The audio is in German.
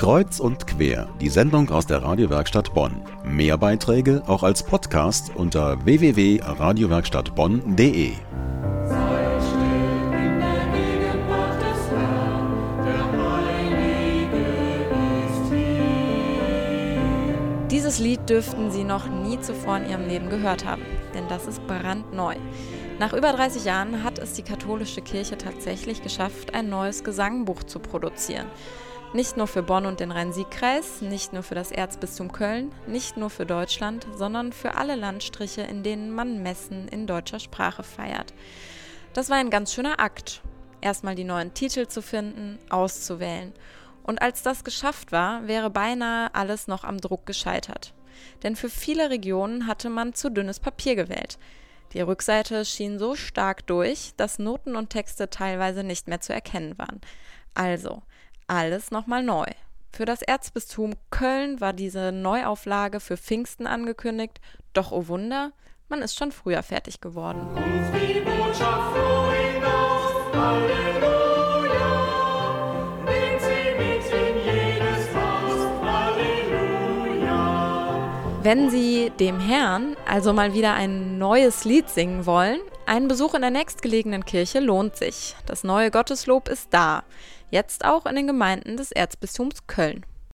Kreuz und quer, die Sendung aus der Radiowerkstatt Bonn. Mehr Beiträge auch als Podcast unter www.radiowerkstattbonn.de. Dieses Lied dürften Sie noch nie zuvor in Ihrem Leben gehört haben, denn das ist brandneu. Nach über 30 Jahren hat es die katholische Kirche tatsächlich geschafft, ein neues Gesangbuch zu produzieren. Nicht nur für Bonn und den Rhein-Sieg-Kreis, nicht nur für das Erzbistum Köln, nicht nur für Deutschland, sondern für alle Landstriche, in denen man Messen in deutscher Sprache feiert. Das war ein ganz schöner Akt. Erstmal die neuen Titel zu finden, auszuwählen. Und als das geschafft war, wäre beinahe alles noch am Druck gescheitert. Denn für viele Regionen hatte man zu dünnes Papier gewählt. Die Rückseite schien so stark durch, dass Noten und Texte teilweise nicht mehr zu erkennen waren. Also, alles nochmal neu. Für das Erzbistum Köln war diese Neuauflage für Pfingsten angekündigt, doch oh Wunder, man ist schon früher fertig geworden. Ruf die Botschaft froh hinaus, Halleluja, nehmt sie mit in jedes Haus, Halleluja. Wenn Sie dem Herrn also mal wieder ein neues Lied singen wollen, ein Besuch in der nächstgelegenen Kirche lohnt sich. Das neue Gotteslob ist da. Jetzt auch in den Gemeinden des Erzbistums Köln.